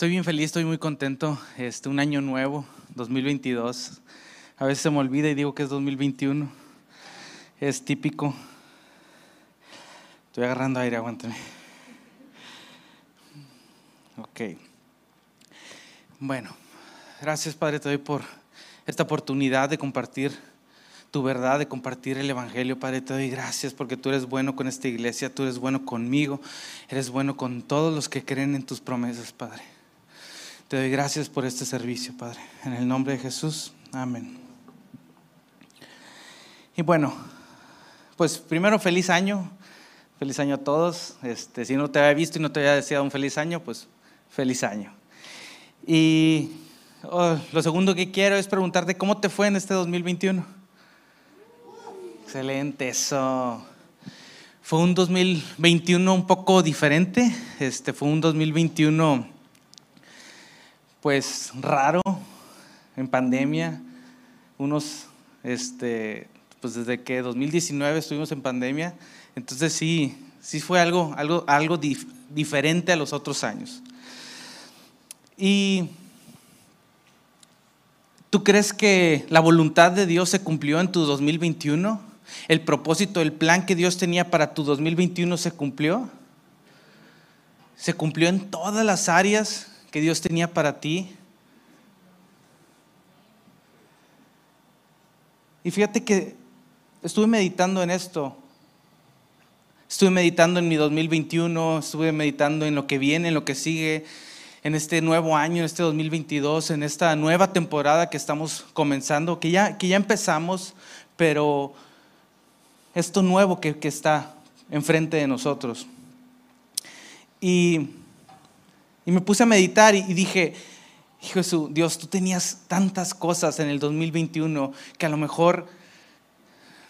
Estoy bien feliz, estoy muy contento. Este, un año nuevo, 2022. A veces se me olvida y digo que es 2021. Es típico. Estoy agarrando aire, aguántame. Ok. Bueno, gracias Padre, te doy por esta oportunidad de compartir tu verdad, de compartir el Evangelio. Padre, te doy gracias porque tú eres bueno con esta iglesia, tú eres bueno conmigo, eres bueno con todos los que creen en tus promesas, Padre. Te doy gracias por este servicio, Padre. En el nombre de Jesús, amén. Y bueno, pues primero feliz año, feliz año a todos. Este, si no te había visto y no te había deseado un feliz año, pues feliz año. Y oh, lo segundo que quiero es preguntarte cómo te fue en este 2021. Excelente, eso. Fue un 2021 un poco diferente. Este fue un 2021 pues raro en pandemia. Unos este pues desde que 2019 estuvimos en pandemia, entonces sí, sí fue algo algo algo diferente a los otros años. Y ¿Tú crees que la voluntad de Dios se cumplió en tu 2021? ¿El propósito, el plan que Dios tenía para tu 2021 se cumplió? ¿Se cumplió en todas las áreas que Dios tenía para ti? Y fíjate que estuve meditando en esto. Estuve meditando en mi 2021, estuve meditando en lo que viene, en lo que sigue en este nuevo año, en este 2022, en esta nueva temporada que estamos comenzando, que ya, que ya empezamos, pero esto nuevo que, que está enfrente de nosotros. Y, y, me puse a meditar y, dije, Jesús, Dios, tú tenías tantas cosas en el 2021 que a lo mejor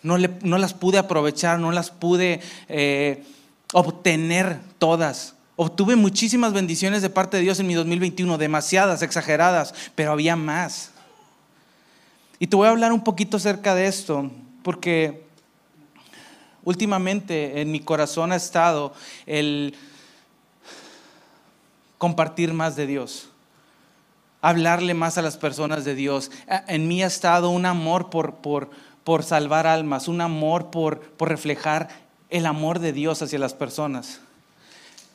no, le, no las pude aprovechar, no las pude eh, obtener todas. Obtuve muchísimas bendiciones de parte de Dios en mi 2021, demasiadas, exageradas, pero había más. Y te voy a hablar un poquito acerca de esto, porque últimamente en mi corazón ha estado el compartir más de Dios, hablarle más a las personas de Dios. En mí ha estado un amor por, por, por salvar almas, un amor por, por reflejar el amor de Dios hacia las personas.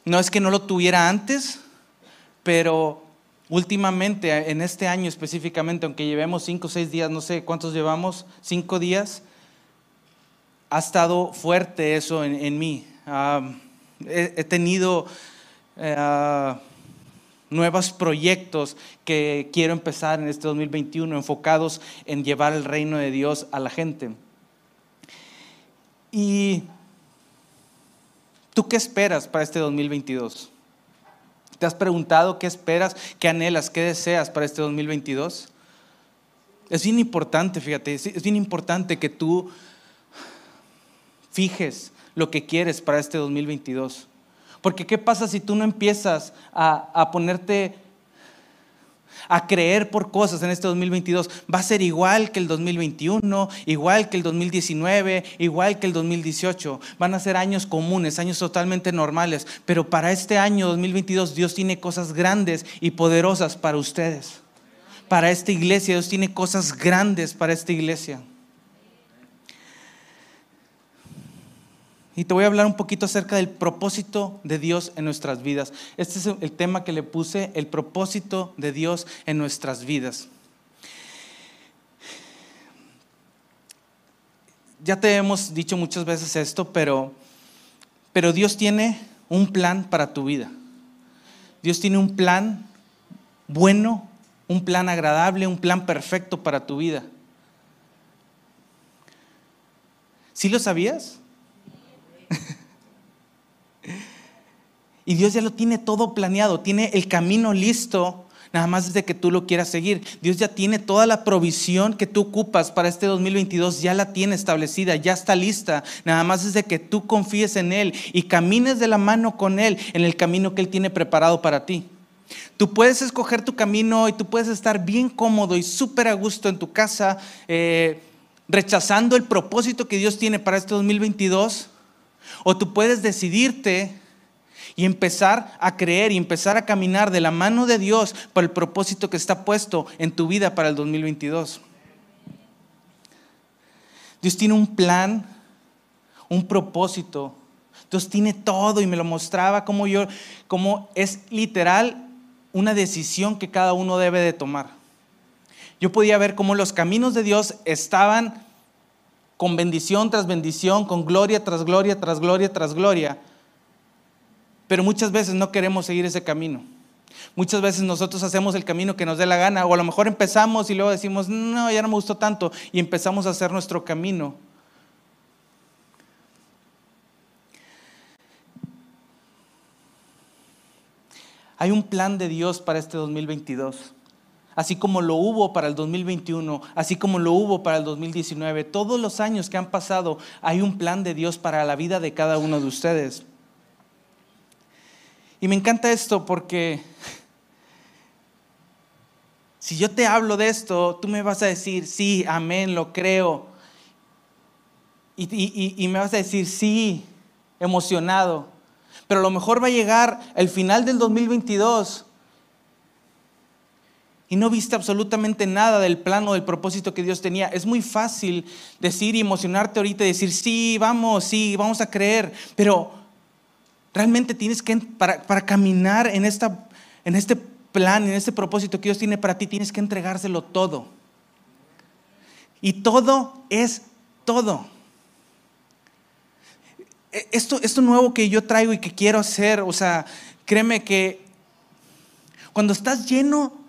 No es que no lo tuviera antes, pero últimamente, en este año específicamente, aunque llevemos cinco o seis días, no sé cuántos llevamos, cinco días, ha estado fuerte eso en, mí. he, tenido eh, nuevos proyectos que quiero empezar en este 2021 enfocados en llevar el reino de Dios a la gente. Y ¿Tú qué esperas para este 2022? ¿Te has preguntado qué esperas, qué anhelas, qué deseas para este 2022? Es bien importante, fíjate, es bien importante que tú fijes lo que quieres para este 2022. Porque ¿qué pasa si tú no empiezas a, a ponerte a creer por cosas en este 2022, va a ser igual que el 2021, igual que el 2019, igual que el 2018. Van a ser años comunes, años totalmente normales. Pero para este año 2022 Dios tiene cosas grandes y poderosas para ustedes. Para esta iglesia, Dios tiene cosas grandes para esta iglesia. Y te voy a hablar un poquito acerca del propósito de Dios en nuestras vidas. Este es el tema que le puse, el propósito de Dios en nuestras vidas. Ya te hemos dicho muchas veces esto, pero, pero Dios tiene un plan para tu vida. Dios tiene un plan bueno, un plan agradable, un plan perfecto para tu vida. ¿Sí lo sabías? y Dios ya lo tiene todo planeado, tiene el camino listo, nada más desde que tú lo quieras seguir. Dios ya tiene toda la provisión que tú ocupas para este 2022, ya la tiene establecida, ya está lista. Nada más desde que tú confíes en Él y camines de la mano con Él en el camino que Él tiene preparado para ti. Tú puedes escoger tu camino y tú puedes estar bien cómodo y súper a gusto en tu casa, eh, rechazando el propósito que Dios tiene para este 2022 o tú puedes decidirte y empezar a creer y empezar a caminar de la mano de Dios para el propósito que está puesto en tu vida para el 2022. Dios tiene un plan, un propósito. Dios tiene todo y me lo mostraba como yo, como es literal una decisión que cada uno debe de tomar. Yo podía ver cómo los caminos de Dios estaban con bendición tras bendición, con gloria tras gloria, tras gloria, tras gloria. Pero muchas veces no queremos seguir ese camino. Muchas veces nosotros hacemos el camino que nos dé la gana, o a lo mejor empezamos y luego decimos, no, ya no me gustó tanto, y empezamos a hacer nuestro camino. Hay un plan de Dios para este 2022 así como lo hubo para el 2021, así como lo hubo para el 2019. Todos los años que han pasado hay un plan de Dios para la vida de cada uno de ustedes. Y me encanta esto porque si yo te hablo de esto, tú me vas a decir, sí, amén, lo creo. Y, me vas a decir, sí, emocionado. Pero a lo mejor va a llegar el final del 2022 y no viste absolutamente nada del plano, del propósito que Dios tenía. Es muy fácil decir y emocionarte ahorita y decir, sí, vamos, sí, vamos a creer, pero realmente tienes que, para, para caminar en, esta, en este plan, en este propósito que Dios tiene para ti, tienes que entregárselo todo. Y todo es todo. E, esto, esto nuevo que yo traigo y que quiero hacer, o sea, créeme que cuando estás lleno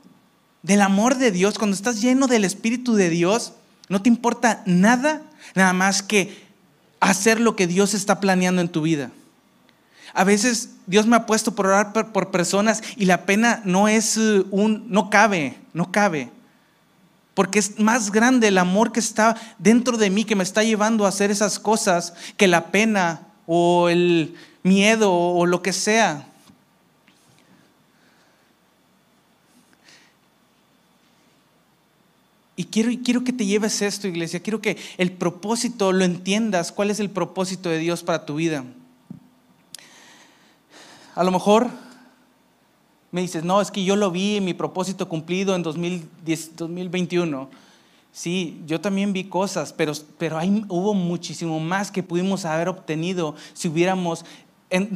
del amor de Dios, cuando estás lleno del Espíritu de Dios, no te importa nada, nada más que hacer lo que Dios está planeando en tu vida. A veces Dios me ha puesto por orar por, personas y la pena no es uh, un, no cabe, no cabe. Porque es más grande el amor que está dentro de mí, que me está llevando a hacer esas cosas, que la pena o el miedo o lo que sea. Y quiero, quiero que te lleves esto, iglesia. Quiero que el propósito lo entiendas. ¿Cuál es el propósito de Dios para tu vida? A lo mejor me dices, no, es que yo lo vi, mi propósito cumplido en 2021. Sí, yo también vi cosas, pero, pero hay, hubo muchísimo más que pudimos haber obtenido si hubiéramos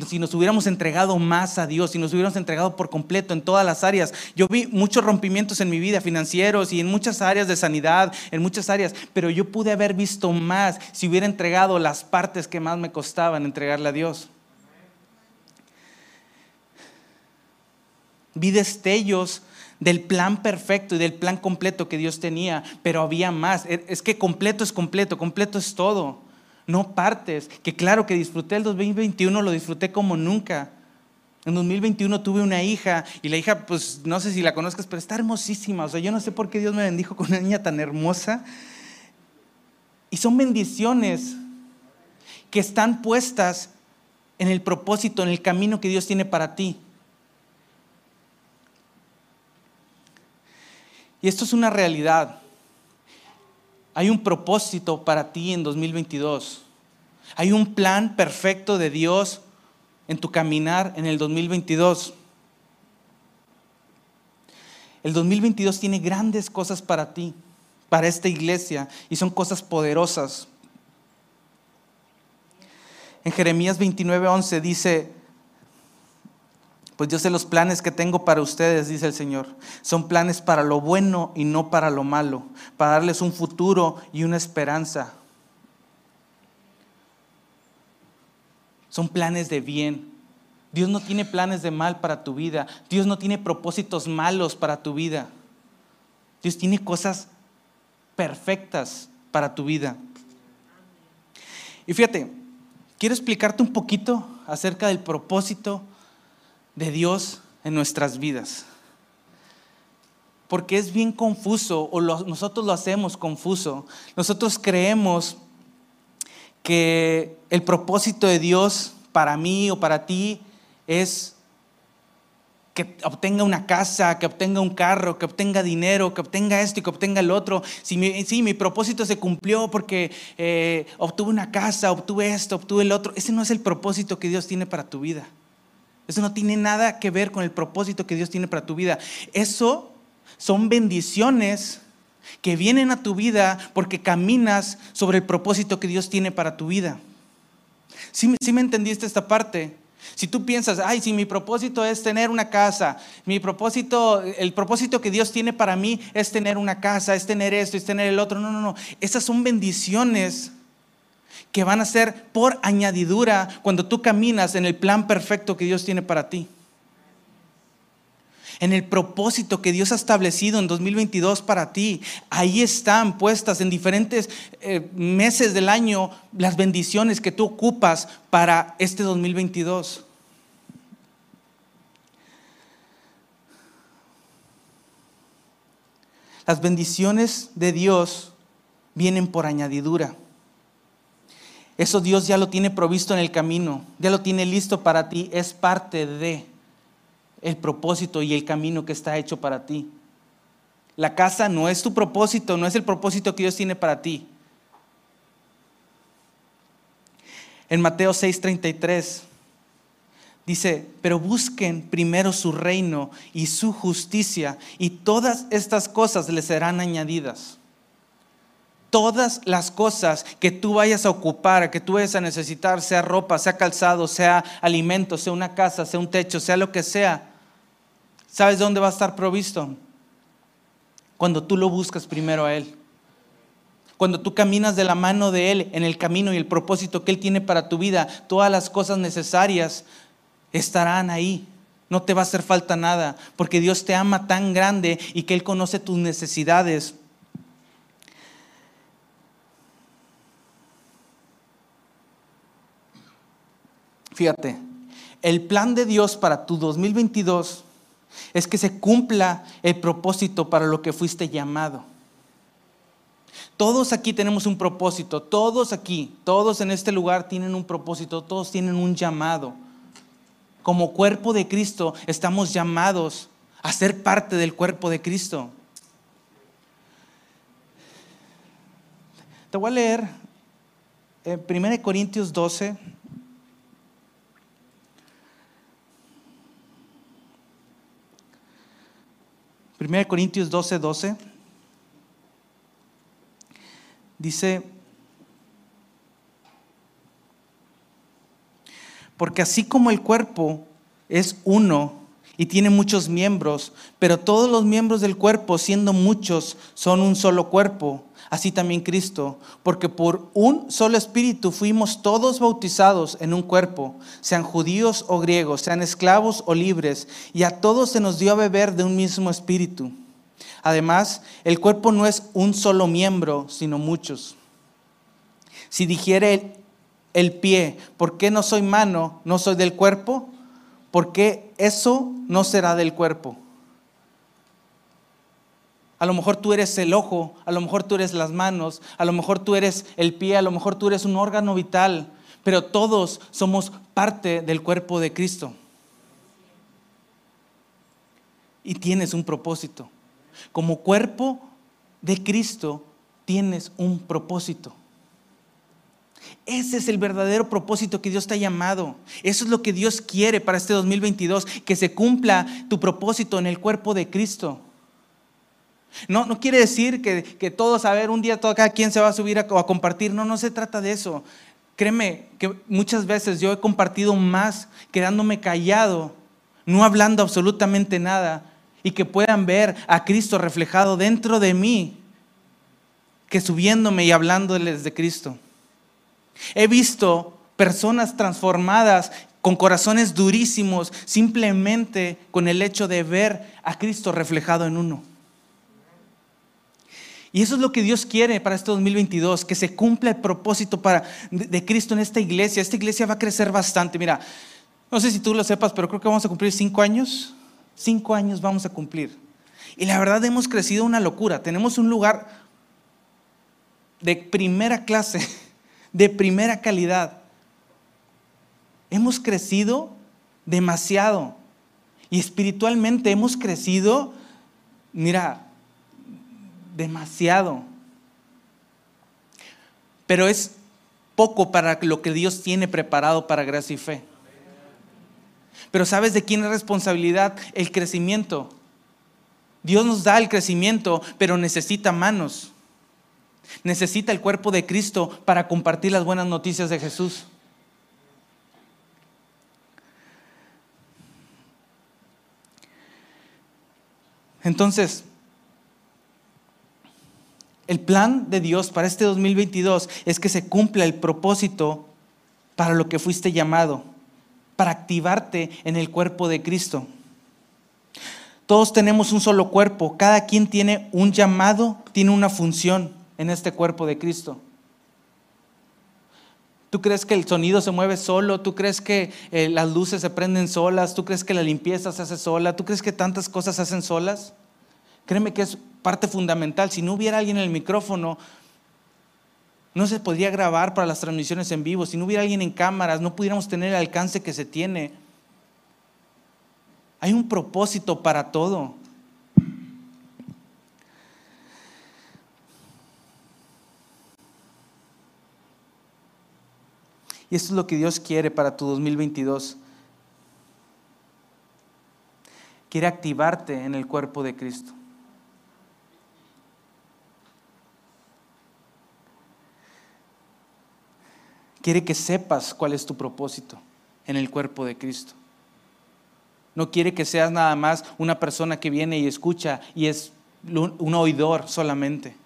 si nos hubiéramos entregado más a Dios, si nos hubiéramos entregado por completo en todas las áreas. Yo vi muchos rompimientos en mi vida, financieros y en muchas áreas de sanidad, en muchas áreas, pero yo pude haber visto más si hubiera entregado las partes que más me costaban entregarle a Dios. Vi destellos del plan perfecto y del plan completo que Dios tenía, pero había más. Es que completo es completo, completo es todo no partes. Que claro que disfruté el 2021, lo disfruté como nunca. En 2021 tuve una hija y la hija, pues no sé si la conozcas, pero está hermosísima. O sea, yo no sé por qué Dios me bendijo con una niña tan hermosa. Y son bendiciones que están puestas en el propósito, en el camino que Dios tiene para ti. Y esto es una realidad. Hay un propósito para ti en 2022. Hay un plan perfecto de Dios en tu caminar en el 2022. El 2022 tiene grandes cosas para ti, para esta iglesia, y son cosas poderosas. En Jeremías 29:11 dice, pues yo sé los planes que tengo para ustedes, dice el Señor. Son planes para lo bueno y no para lo malo, para darles un futuro y una esperanza. Son planes de bien. Dios no tiene planes de mal para tu vida. Dios no tiene propósitos malos para tu vida. Dios tiene cosas perfectas para tu vida. Y fíjate, quiero explicarte un poquito acerca del propósito de Dios en nuestras vidas. Porque es bien confuso, o nosotros lo hacemos confuso. Nosotros creemos que el propósito de Dios para mí o para ti es que obtenga una casa, que obtenga un carro, que obtenga dinero, que obtenga esto y que obtenga el otro. Si mi, propósito se cumplió porque eh, obtuve una casa, obtuve esto, obtuve el otro. Ese no es el propósito que Dios tiene para tu vida. Eso no tiene nada que ver con el propósito que Dios tiene para tu vida. Eso son bendiciones que vienen a tu vida porque caminas sobre el propósito que Dios tiene para tu vida. ¿Sí, me entendiste esta parte? Si tú piensas, ay, si mi propósito es tener una casa, mi propósito, el propósito que Dios tiene para mí es tener una casa, es tener esto, es tener el otro. No, no, no. Esas son bendiciones que van a ser por añadidura cuando tú caminas en el plan perfecto que Dios tiene para ti. En el propósito que Dios ha establecido en 2022 para ti. Ahí están puestas en diferentes eh, meses del año las bendiciones que tú ocupas para este 2022. Las bendiciones de Dios vienen por añadidura. Eso Dios ya lo tiene provisto en el camino, ya lo tiene listo para ti, es parte de el propósito y el camino que está hecho para ti. La casa no es tu propósito, no es el propósito que Dios tiene para ti. En Mateo 6:33 dice, pero busquen primero su reino y su justicia y todas estas cosas les serán añadidas todas las cosas que tú vayas a ocupar, que tú vayas a necesitar, sea ropa, sea calzado, sea alimento, sea una casa, sea un techo, sea lo que sea, ¿sabes dónde va a estar provisto? Cuando tú lo buscas primero a Él. Cuando tú caminas de la mano de Él en el camino y el propósito que Él tiene para tu vida, todas las cosas necesarias estarán ahí. No te va a hacer falta nada, porque Dios te ama tan grande y que Él conoce tus necesidades Fíjate, el plan de Dios para tu 2022 es que se cumpla el propósito para lo que fuiste llamado. Todos aquí tenemos un propósito, todos aquí, todos en este lugar tienen un propósito, todos tienen un llamado. Como cuerpo de Cristo estamos llamados a ser parte del cuerpo de Cristo. Te voy a leer en 1 Corintios 12, 1 Corintios 12, 12. Dice, porque así como el cuerpo es uno y tiene muchos miembros, pero todos los miembros del cuerpo, siendo muchos, son un solo cuerpo así también Cristo, porque por un solo espíritu fuimos todos bautizados en un cuerpo, sean judíos o griegos, sean esclavos o libres, y a todos se nos dio a beber de un mismo espíritu. Además, el cuerpo no es un solo miembro, sino muchos. Si dijere el, el pie, ¿por qué no soy mano, no soy del cuerpo? Porque eso no será del cuerpo. A lo mejor tú eres el ojo, a lo mejor tú eres las manos, a lo mejor tú eres el pie, a lo mejor tú eres un órgano vital, pero todos somos parte del cuerpo de Cristo. Y tienes un propósito. Como cuerpo de Cristo tienes un propósito. Ese es el verdadero propósito que Dios te ha llamado. Eso es lo que Dios quiere para este 2022, que se cumpla tu propósito en el cuerpo de Cristo. No, no quiere decir que, todos, a ver, un día todo, cada quien se va a subir a, a compartir. No, no se trata de eso. Créeme que muchas veces yo he compartido más quedándome callado, no hablando absolutamente nada, y que puedan ver a Cristo reflejado dentro de mí, que subiéndome y hablándoles de Cristo. He visto personas transformadas con corazones durísimos, simplemente con el hecho de ver a Cristo reflejado en uno. Y eso es lo que Dios quiere para este 2022, que se cumpla el propósito para, de, Cristo en esta iglesia. Esta iglesia va a crecer bastante. Mira, no sé si tú lo sepas, pero creo que vamos a cumplir cinco años. Cinco años vamos a cumplir. Y la verdad hemos crecido una locura. Tenemos un lugar de primera clase, de primera calidad. Hemos crecido demasiado. Y espiritualmente hemos crecido, mira, demasiado. Pero es poco para lo que Dios tiene preparado para gracia y fe. Pero ¿sabes de quién es responsabilidad el crecimiento? Dios nos da el crecimiento, pero necesita manos. Necesita el cuerpo de Cristo para compartir las buenas noticias de Jesús. Entonces, el plan de Dios para este 2022 es que se cumpla el propósito para lo que fuiste llamado, para activarte en el cuerpo de Cristo. Todos tenemos un solo cuerpo, cada quien tiene un llamado, tiene una función en este cuerpo de Cristo. ¿Tú crees que el sonido se mueve solo? ¿Tú crees que eh, las luces se prenden solas? ¿Tú crees que la limpieza se hace sola? ¿Tú crees que tantas cosas se hacen solas? Créeme que es parte fundamental. Si no hubiera alguien en el micrófono, no se podría grabar para las transmisiones en vivo. Si no hubiera alguien en cámaras, no pudiéramos tener el alcance que se tiene. Hay un propósito para todo. Y esto es lo que Dios quiere para tu 2022. Quiere activarte en el cuerpo de Cristo. Quiere que sepas cuál es tu propósito en el cuerpo de Cristo. No quiere que seas nada más una persona que viene y escucha y es un oidor solamente.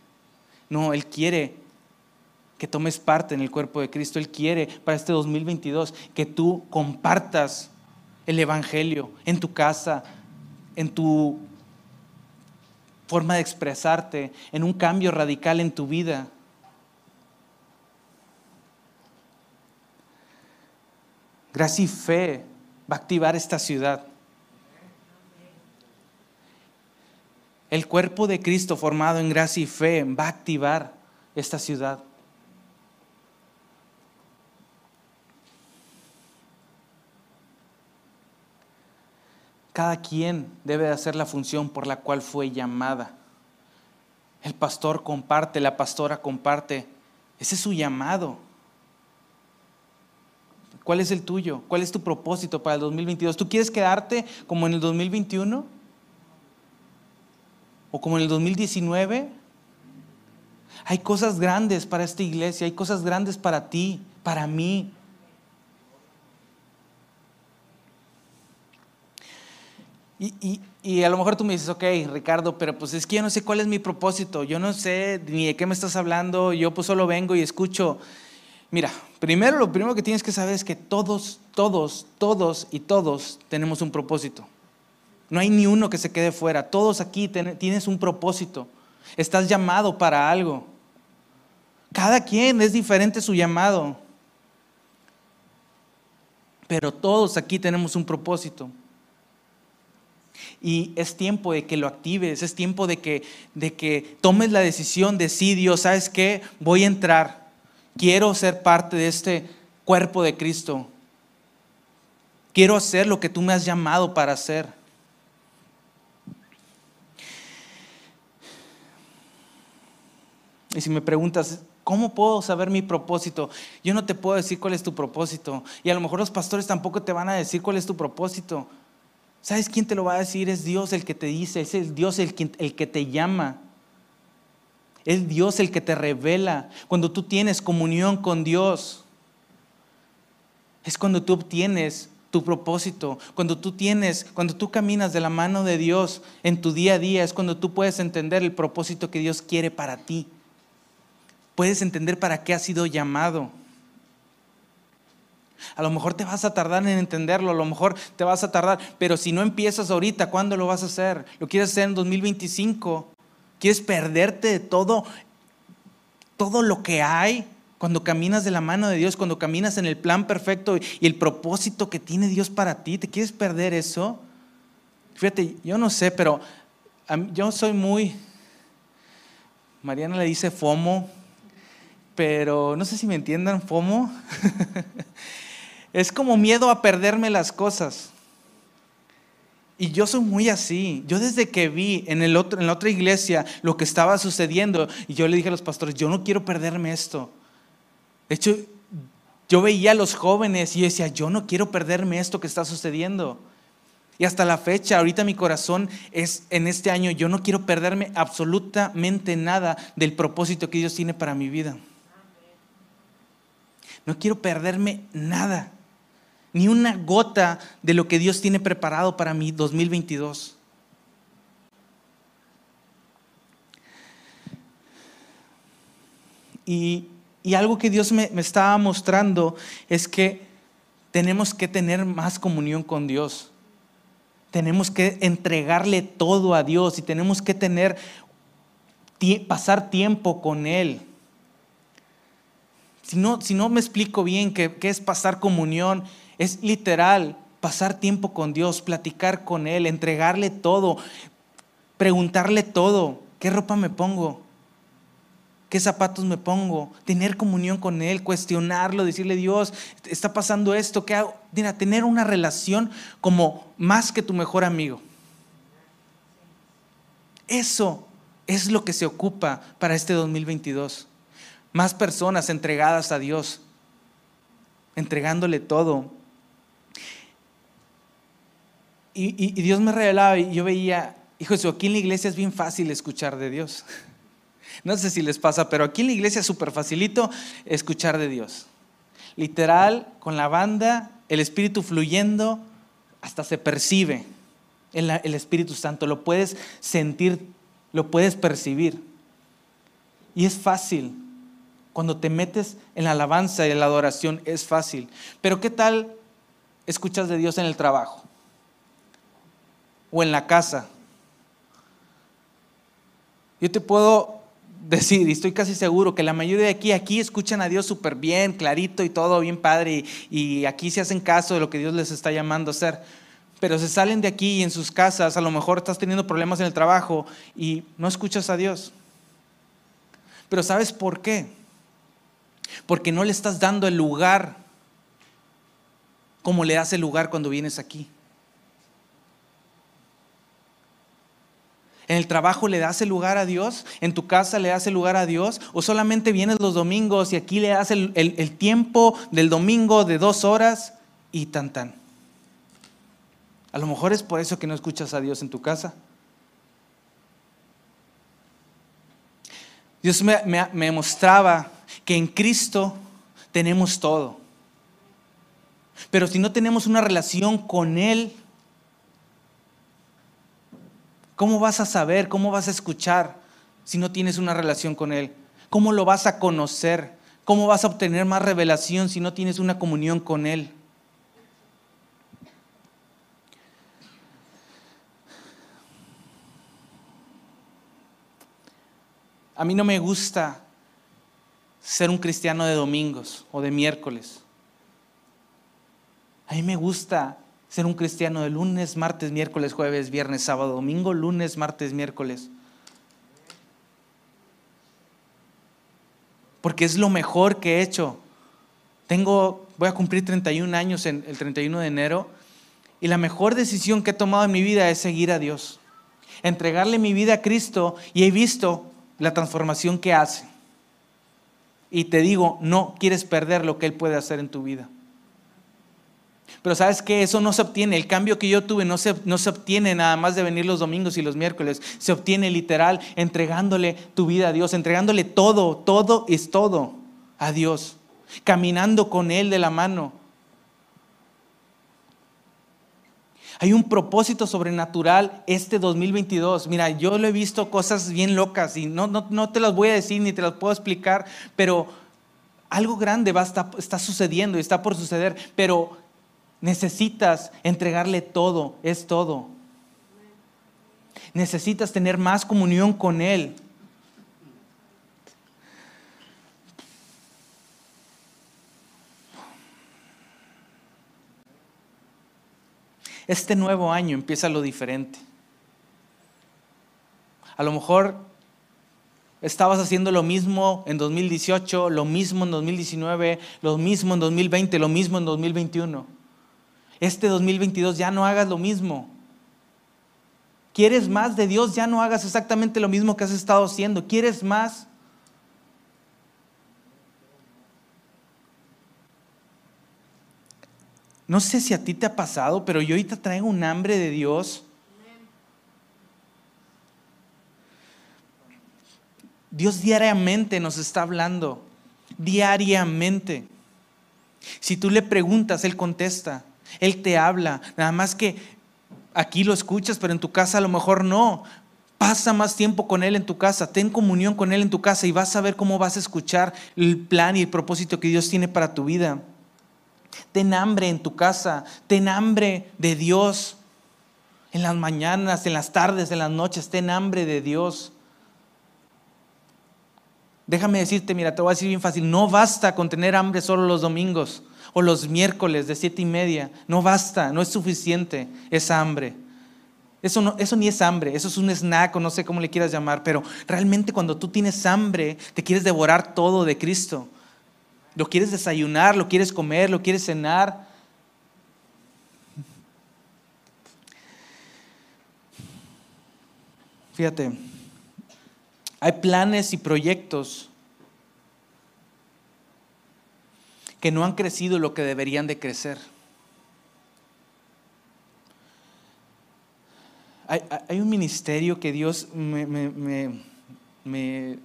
No, Él quiere que tomes parte en el cuerpo de Cristo. Él quiere para este 2022 que tú compartas el Evangelio en tu casa, en tu forma de expresarte, en un cambio radical en tu vida. Gracia y fe va a activar esta ciudad. El cuerpo de Cristo formado en gracia y fe va a activar esta ciudad. Cada quien debe de hacer la función por la cual fue llamada. El pastor comparte, la pastora comparte. Ese es su llamado. ¿Cuál es el tuyo? ¿Cuál es tu propósito para el 2022? ¿Tú quieres quedarte como en el 2021? ¿O como en el 2019? Hay cosas grandes para esta iglesia, hay cosas grandes para ti, para mí. Y, y, a lo mejor tú me dices, ok, Ricardo, pero pues es que yo no sé cuál es mi propósito, yo no sé ni de qué me estás hablando, yo pues solo vengo y escucho. Mira, primero lo primero que tienes que saber es que todos, todos, todos y todos tenemos un propósito. No hay ni uno que se quede fuera. Todos aquí tienes un propósito. Estás llamado para algo. Cada quien es diferente su llamado. Pero todos aquí tenemos un propósito. Y es tiempo de que lo actives, es tiempo de que, de que tomes la decisión de sí, Dios, ¿sabes qué? Voy a entrar quiero ser parte de este cuerpo de Cristo. Quiero hacer lo que tú me has llamado para hacer. Y si me preguntas, ¿cómo puedo saber mi propósito? Yo no te puedo decir cuál es tu propósito. Y a lo mejor los pastores tampoco te van a decir cuál es tu propósito. ¿Sabes quién te lo va a decir? Es Dios el que te dice, es Dios el que, el que te llama. Es Dios el que te revela. Cuando tú tienes comunión con Dios, es cuando tú obtienes tu propósito. Cuando tú tienes, cuando tú caminas de la mano de Dios en tu día a día, es cuando tú puedes entender el propósito que Dios quiere para ti. Puedes entender para qué has sido llamado. A lo mejor te vas a tardar en entenderlo, a lo mejor te vas a tardar, pero si no empiezas ahorita, ¿cuándo lo vas a hacer? ¿Lo quieres hacer en 2025? ¿Quieres perderte de todo, todo lo que hay cuando caminas de la mano de Dios, cuando caminas en el plan perfecto y el propósito que tiene Dios para ti? ¿Te quieres perder eso? Fíjate, yo no sé, pero yo soy muy... Mariana le dice FOMO, pero no sé si me entiendan FOMO. es como miedo a perderme las cosas. Y yo soy muy así. Yo desde que vi en, el otro, en la otra iglesia lo que estaba sucediendo, y yo le dije a los pastores, yo no quiero perderme esto. De hecho, Yo veía a los jóvenes y decía, yo no quiero perderme esto que está sucediendo. Y hasta la fecha, ahorita mi corazón es en este año, yo no quiero perderme absolutamente nada del propósito que Dios tiene para mi vida. No quiero perderme nada, ni una gota de lo que Dios tiene preparado para mi 2022. Y, algo que Dios me, me estaba mostrando es que tenemos que tener más comunión con Dios tenemos que entregarle todo a Dios y tenemos que tener, pasar tiempo con Él. Si no, si no me explico bien qué, qué es pasar comunión, es literal pasar tiempo con Dios, platicar con Él, entregarle todo, preguntarle todo, ¿qué ropa me pongo? ¿Qué zapatos me pongo? Tener comunión con Él, cuestionarlo, decirle, Dios, está pasando esto, ¿qué hago? Tener una relación como más que tu mejor amigo. Eso es lo que se ocupa para este 2022. Más personas entregadas a Dios, entregándole todo. Y, Dios me revelaba y yo veía, hijo, eso aquí en la iglesia es bien fácil escuchar de Dios. No sé si les pasa, pero aquí en la iglesia es súper facilito escuchar de Dios. Literal, con la banda, el Espíritu fluyendo, hasta se percibe el, el Espíritu Santo. Lo puedes sentir, lo puedes percibir. Y es fácil. Cuando te metes en la alabanza y en la adoración, es fácil. Pero ¿qué tal escuchas de Dios en el trabajo? O en la casa. Yo te puedo decir, y estoy casi seguro que la mayoría de aquí, aquí escuchan a Dios súper bien, clarito y todo bien padre, y, aquí se hacen caso de lo que Dios les está llamando a hacer. Pero se salen de aquí y en sus casas, a lo mejor estás teniendo problemas en el trabajo y no escuchas a Dios. Pero ¿sabes por qué? Porque no le estás dando el lugar como le das el lugar cuando vienes aquí. ¿En el trabajo le das el lugar a Dios? ¿En tu casa le das el lugar a Dios? ¿O solamente vienes los domingos y aquí le das el, el tiempo del domingo de dos horas y tan tan? A lo mejor es por eso que no escuchas a Dios en tu casa. Dios me, me, me mostraba que en Cristo tenemos todo. Pero si no tenemos una relación con Él, ¿Cómo vas a saber? ¿Cómo vas a escuchar si no tienes una relación con Él? ¿Cómo lo vas a conocer? ¿Cómo vas a obtener más revelación si no tienes una comunión con Él? A mí no me gusta ser un cristiano de domingos o de miércoles. A mí me gusta ser un cristiano de lunes, martes, miércoles, jueves, viernes, sábado, domingo, lunes, martes, miércoles. Porque es lo mejor que he hecho. Tengo, voy a cumplir 31 años en el 31 de enero y la mejor decisión que he tomado en mi vida es seguir a Dios. Entregarle mi vida a Cristo y he visto la transformación que hace. Y te digo, no quieres perder lo que Él puede hacer en tu vida. Pero sabes que eso no se obtiene. El cambio que yo tuve no se, no se obtiene nada más de venir los domingos y los miércoles. Se obtiene literal entregándole tu vida a Dios, entregándole todo, todo es todo a Dios. Caminando con Él de la mano. Hay un propósito sobrenatural este 2022. Mira, yo lo he visto cosas bien locas y no, no, no te las voy a decir ni te las puedo explicar, pero algo grande va está sucediendo y está por suceder. Pero Necesitas entregarle todo, es todo. Necesitas tener más comunión con Él. Este nuevo año empieza lo diferente. A lo mejor estabas haciendo lo mismo en 2018, lo mismo en 2019, lo mismo en 2020, lo mismo en 2021 este 2022 ya no hagas lo mismo. ¿Quieres más de Dios? Ya no hagas exactamente lo mismo que has estado haciendo. ¿Quieres más? No sé si a ti te ha pasado, pero yo ahorita traigo un hambre de Dios. Dios diariamente nos está hablando, diariamente. Si tú le preguntas, Él contesta, Él te habla, nada más que aquí lo escuchas, pero en tu casa a lo mejor no. Pasa más tiempo con Él en tu casa, ten comunión con Él en tu casa y vas a ver cómo vas a escuchar el plan y el propósito que Dios tiene para tu vida. Ten hambre en tu casa, ten hambre de Dios. En las mañanas, en las tardes, en las noches, ten hambre de Dios. Déjame decirte, mira, te voy a decir bien fácil, no basta con tener hambre solo los domingos o los miércoles de siete y media. No basta, no es suficiente esa hambre. Eso, no, eso ni es hambre, eso es un snack o no sé cómo le quieras llamar, pero realmente cuando tú tienes hambre, te quieres devorar todo de Cristo. Lo quieres desayunar, lo quieres comer, lo quieres cenar. Fíjate, hay planes y proyectos que no han crecido lo que deberían de crecer. Hay, un ministerio que Dios me,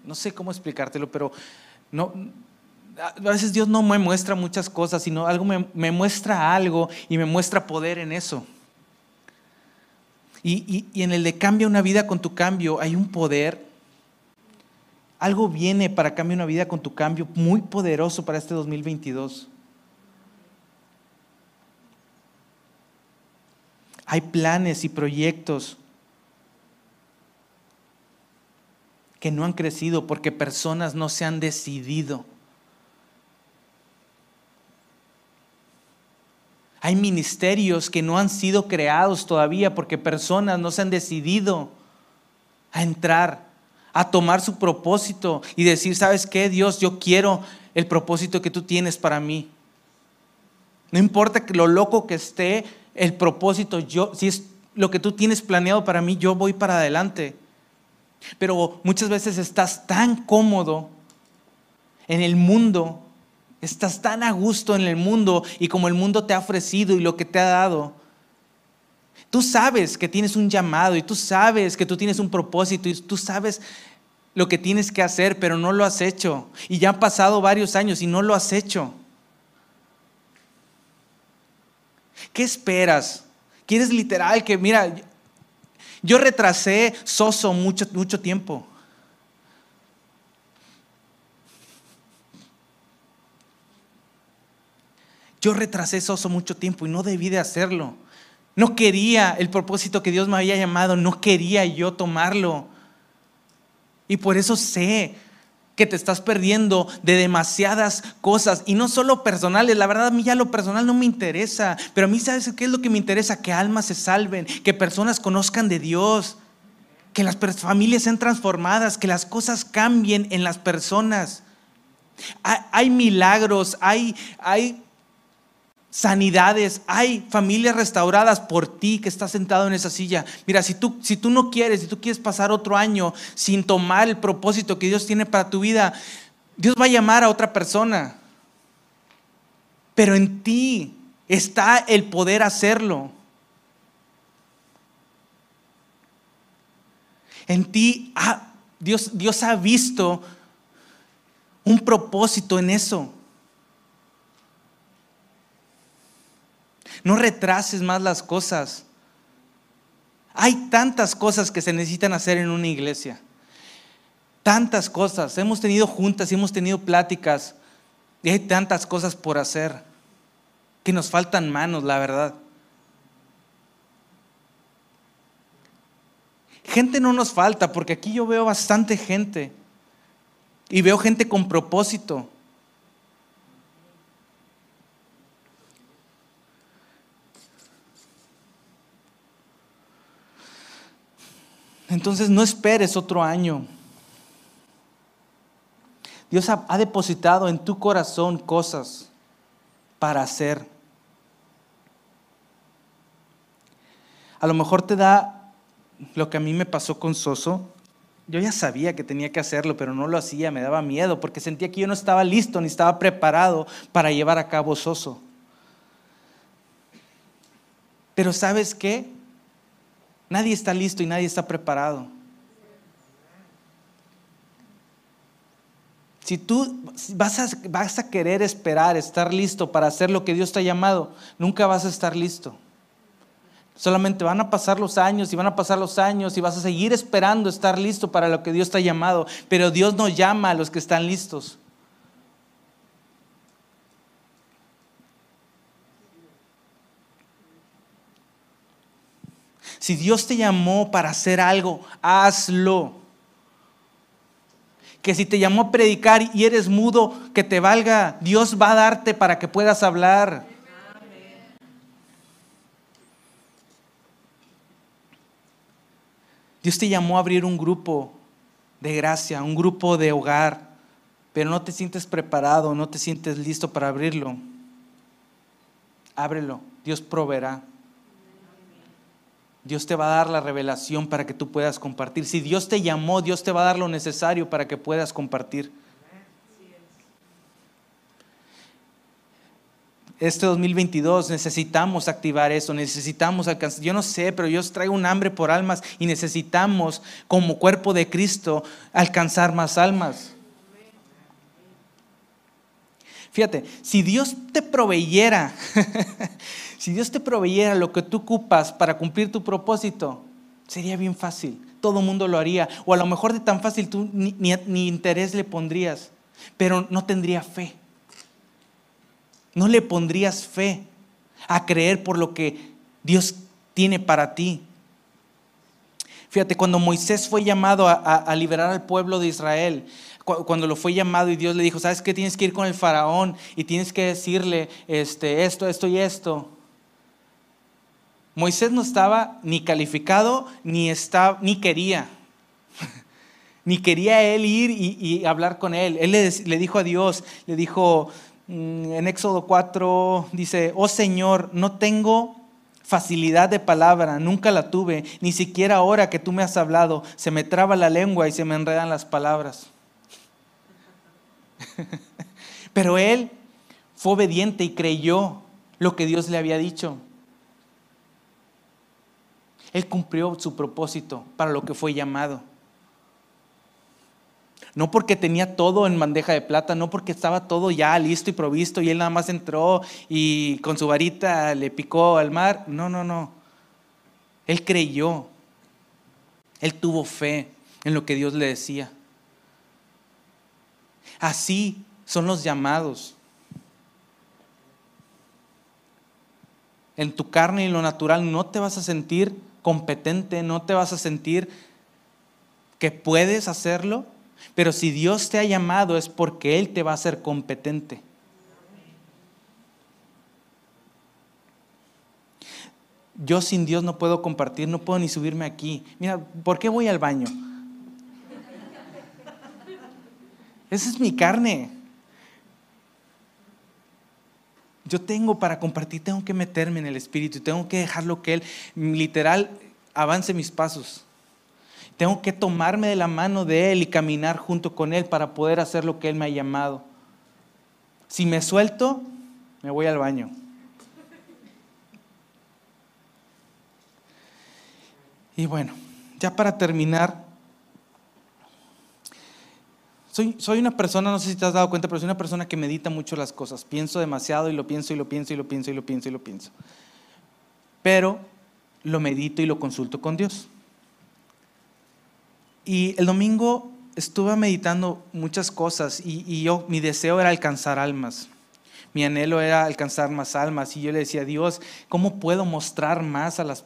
no sé cómo explicártelo, pero no, a veces Dios no me muestra muchas cosas, sino algo me, muestra algo y me muestra poder en eso. Y, y, en el de cambia una vida con tu cambio hay un poder. Algo viene para cambiar una vida con tu cambio muy poderoso para este 2022. Hay planes y proyectos que no han crecido porque personas no se han decidido. Hay ministerios que no han sido creados todavía porque personas no se han decidido a entrar, a tomar su propósito y decir, ¿sabes qué, Dios? Yo quiero el propósito que tú tienes para mí. No importa lo loco que esté el propósito, yo, si es lo que tú tienes planeado para mí, yo voy para adelante. Pero muchas veces estás tan cómodo en el mundo Estás tan a gusto en el mundo y como el mundo te ha ofrecido y lo que te ha dado. Tú sabes que tienes un llamado y tú sabes que tú tienes un propósito y tú sabes lo que tienes que hacer, pero no lo has hecho. Y ya han pasado varios años y no lo has hecho. ¿Qué esperas? ¿Quieres literal que, mira, yo retrasé Soso mucho, mucho tiempo? Yo retrasé Soso mucho tiempo y no debí de hacerlo. No quería el propósito que Dios me había llamado, no quería yo tomarlo. Y por eso sé que te estás perdiendo de demasiadas cosas y no solo personales. La verdad a mí ya lo personal no me interesa, pero a mí sabes qué es lo que me interesa, que almas se salven, que personas conozcan de Dios, que las familias sean transformadas, que las cosas cambien en las personas. Hay, milagros, hay, hay sanidades, hay familias restauradas por ti que estás sentado en esa silla. Mira, si tú, si tú no quieres, si tú quieres pasar otro año sin tomar el propósito que Dios tiene para tu vida, Dios va a llamar a otra persona. Pero en ti está el poder hacerlo. En ti Dios, Dios ha visto un propósito en eso. No retrases más las cosas. Hay tantas cosas que se necesitan hacer en una iglesia. Tantas cosas. Hemos tenido juntas y hemos tenido pláticas. Y hay tantas cosas por hacer. Que nos faltan manos, la verdad. Gente no nos falta, porque aquí yo veo bastante gente. Y veo gente con propósito. Entonces no esperes otro año. Dios ha, depositado en tu corazón cosas para hacer. A lo mejor te da lo que a mí me pasó con Soso. Yo ya sabía que tenía que hacerlo, pero no lo hacía, me daba miedo porque sentía que yo no estaba listo ni estaba preparado para llevar a cabo Soso. Pero ¿sabes qué? Nadie está listo y nadie está preparado. Si tú vas a, querer esperar, estar listo para hacer lo que Dios te ha llamado, nunca vas a estar listo. Solamente van a pasar los años y van a pasar los años y vas a seguir esperando estar listo para lo que Dios te ha llamado. Pero Dios no llama a los que están listos. Si Dios te llamó para hacer algo, hazlo. Que si te llamó a predicar y eres mudo, que te valga. Dios va a darte para que puedas hablar. Dios te llamó a abrir un grupo de gracia, un grupo de hogar, pero no te sientes preparado, no te sientes listo para abrirlo. Ábrelo, Dios proveerá. Dios te va a dar la revelación para que tú puedas compartir. Si Dios te llamó, Dios te va a dar lo necesario para que puedas compartir. Este 2022 necesitamos activar eso, necesitamos alcanzar. Yo no sé, pero yo traigo un hambre por almas y necesitamos, como cuerpo de Cristo, alcanzar más almas. Fíjate, si Dios te proveyera Si Dios te proveyera lo que tú ocupas para cumplir tu propósito, sería bien fácil. Todo mundo lo haría. O a lo mejor de tan fácil tú ni, interés le pondrías, pero no tendría fe. No le pondrías fe a creer por lo que Dios tiene para ti. Fíjate, cuando Moisés fue llamado a, liberar al pueblo de Israel, cuando lo fue llamado y Dios le dijo, ¿sabes qué? Tienes que ir con el faraón y tienes que decirle este, esto, esto y esto. Moisés no estaba ni calificado ni, ni quería. ni quería él ir y, hablar con él. Él le, dijo a Dios, le dijo mm, en Éxodo 4, dice, oh Señor, no tengo facilidad de palabra, nunca la tuve, ni siquiera ahora que tú me has hablado, se me traba la lengua y se me enredan las palabras. Pero él fue obediente y creyó lo que Dios le había dicho. Él cumplió su propósito para lo que fue llamado. No porque tenía todo en bandeja de plata, no porque estaba todo ya listo y provisto y él nada más entró y con su varita le picó al mar. No, no, no. Él creyó. Él tuvo fe en lo que Dios le decía. Así son los llamados. En tu carne y en lo natural no te vas a sentir competente, no te vas a sentir que puedes hacerlo, pero si Dios te ha llamado es porque Él te va a hacer competente. Yo sin Dios no puedo compartir, no puedo ni subirme aquí. Mira, ¿por qué voy al baño? Esa es mi carne. Yo tengo para compartir, tengo que meterme en el Espíritu, tengo que dejarlo que Él literal avance mis pasos. Tengo que tomarme de la mano de Él y caminar junto con Él para poder hacer lo que Él me ha llamado. Si me suelto, me voy al baño. Y bueno, ya para terminar, soy, una persona, no sé si te has dado cuenta, pero soy una persona que medita mucho las cosas. Pienso demasiado y lo pienso y lo pienso y lo pienso y lo pienso y lo pienso. Pero lo medito y lo consulto con Dios. Y el domingo estuve meditando muchas cosas y, yo, mi deseo era alcanzar almas. Mi anhelo era alcanzar más almas. Y yo le decía, Dios, ¿cómo puedo mostrar más a las...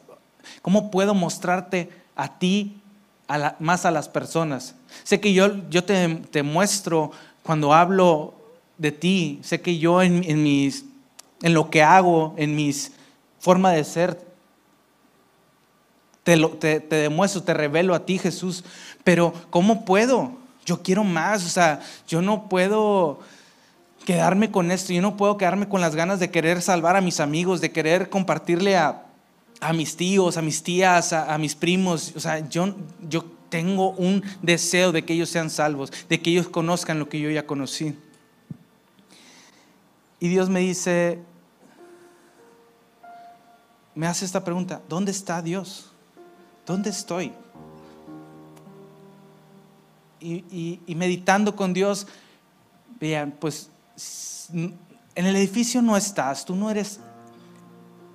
¿Cómo puedo mostrarte a ti más a las personas? Sé que yo, yo te, muestro cuando hablo de ti, sé que yo en, mis, en lo que hago, en mis forma de ser, te, te, demuestro, te revelo a ti, Jesús. Pero ¿cómo puedo? Yo quiero más, o sea, yo no puedo quedarme con esto, yo no puedo quedarme con las ganas de querer salvar a mis amigos, de querer compartirle a, mis tíos, a mis tías, a, a mis primos. O sea, yo, yo tengo un deseo de que ellos sean salvos, de que ellos conozcan lo que yo ya conocí. Y Dios me dice, me hace esta pregunta, ¿dónde está Dios? ¿Dónde estoy? Y, meditando con Dios, vean, pues en el edificio no estás, tú no eres,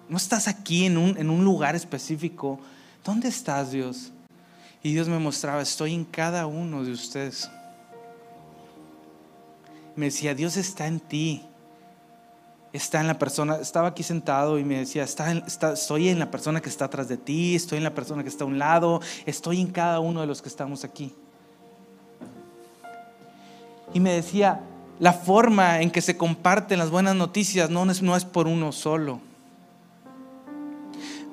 no estás aquí en un, en un lugar específico. ¿Dónde estás, Dios? Y Dios me mostraba, estoy en cada uno de ustedes. Me decía, Dios está en ti está en la persona, estaba aquí sentado y me decía, está, estoy en la persona que está atrás de ti, estoy en la persona que está a un lado, estoy en cada uno de los que estamos aquí. Y me decía, la forma en que se comparten las buenas noticias no es, no es por uno solo.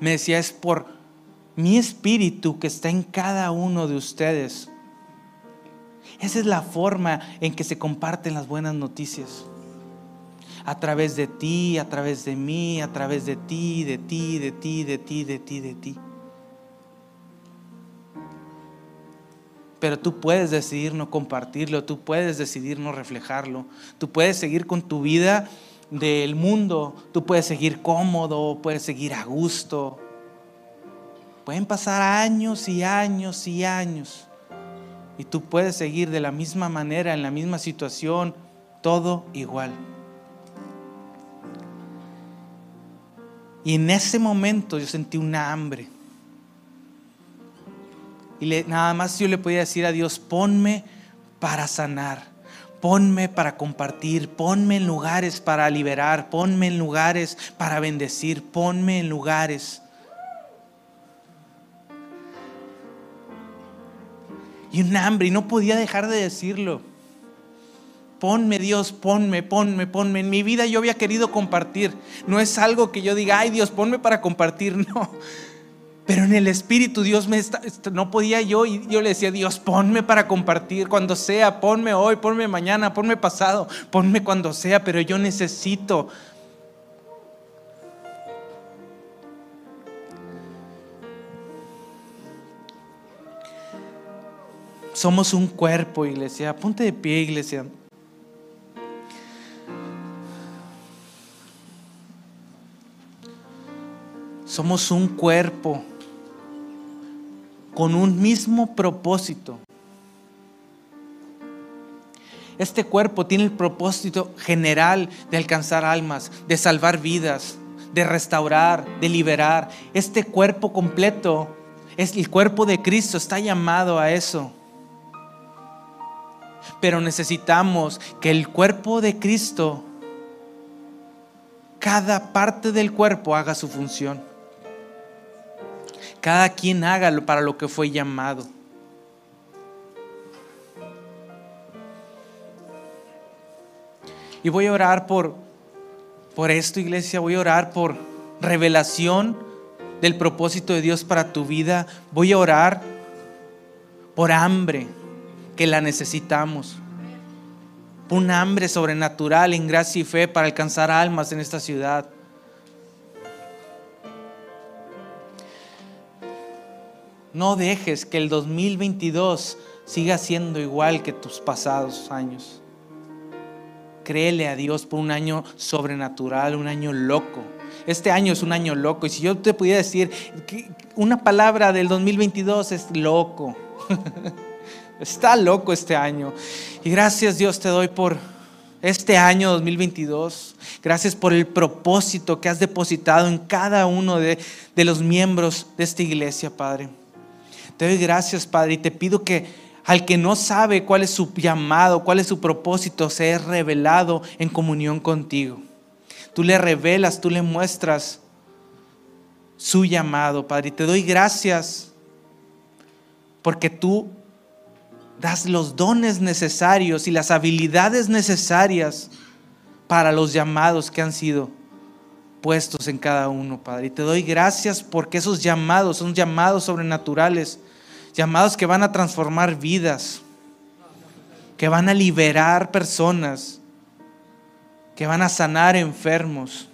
Me decía, es por mi espíritu que está en cada uno de ustedes. Esa es la forma en que se comparten las buenas noticias a través de ti, a través de mí, a través de ti, de ti, de ti, de ti, de ti, de ti. Pero tú puedes decidir no compartirlo, tú puedes decidir no reflejarlo, tú puedes seguir con tu vida del mundo, tú puedes seguir cómodo, puedes seguir a gusto. Pueden pasar años y años y años y tú puedes seguir de la misma manera, en la misma situación, todo igual. Y en ese momento yo sentí una hambre. Y nada más yo le podía decir a Dios, ponme para sanar, ponme para compartir, ponme en lugares para liberar, ponme en lugares para bendecir, ponme en lugares. Y un hambre, y no podía dejar de decirlo. Ponme Dios, ponme, ponme, ponme. En mi vida yo había querido compartir. No es algo que yo diga, ay Dios, ponme para compartir. No. Pero en el Espíritu Dios me está, no podía yo y yo le decía, Dios, ponme para compartir cuando sea, ponme hoy, ponme mañana, ponme pasado, ponme cuando sea, pero yo necesito. Somos un cuerpo, iglesia. Ponte de pie, iglesia. Somos un cuerpo con un mismo propósito. Este cuerpo tiene el propósito general de alcanzar almas, de salvar vidas, de restaurar, de liberar. Este cuerpo completo es el cuerpo de Cristo, está llamado a eso. Pero necesitamos que el cuerpo de Cristo, cada parte del cuerpo haga su función. Cada quien haga para lo que fue llamado. Y voy a orar por, por esto, iglesia. Voy a orar por revelación del propósito de Dios para tu vida. Voy a orar por hambre, que la necesitamos. Un hambre sobrenatural en gracia y fe para alcanzar almas en esta ciudad. No dejes que el 2022 siga siendo igual que tus pasados años. Créele a Dios por un año sobrenatural, un año loco. Este año es un año loco. Y si yo te pudiera decir que una palabra del 2022 es loco. Está loco este año. Y gracias Dios te doy por este año 2022. Gracias por el propósito que has depositado en cada uno de, de los miembros de esta iglesia, Padre. Te doy gracias, Padre, y te pido que al que no sabe cuál es su llamado, cuál es su propósito, sea revelado en comunión contigo. Tú le revelas, tú le muestras su llamado, Padre. Y te doy gracias porque tú das los dones necesarios y las habilidades necesarias para los llamados que han sido puestos en cada uno, Padre. Y te doy gracias porque esos llamados son llamados sobrenaturales llamados que van a transformar vidas, que van a liberar personas, que van a sanar enfermos.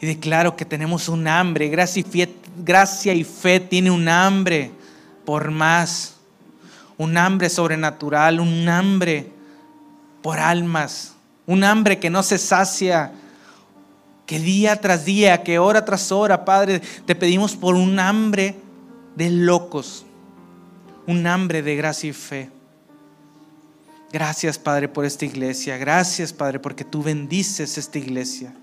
Y declaro que tenemos un hambre, gracia y, fe, tiene un hambre por más, un hambre sobrenatural, un hambre por almas, un hambre que no se sacia, Que día tras día, que hora tras hora, Padre, te pedimos por un hambre de locos, un hambre de gracia y fe. Gracias, Padre, por esta iglesia. Gracias, Padre, porque tú bendices esta iglesia.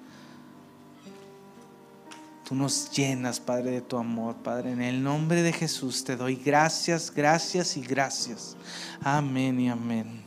Tú nos llenas, Padre, de tu amor, Padre. En el nombre de Jesús te doy gracias, gracias y gracias. Amén y amén.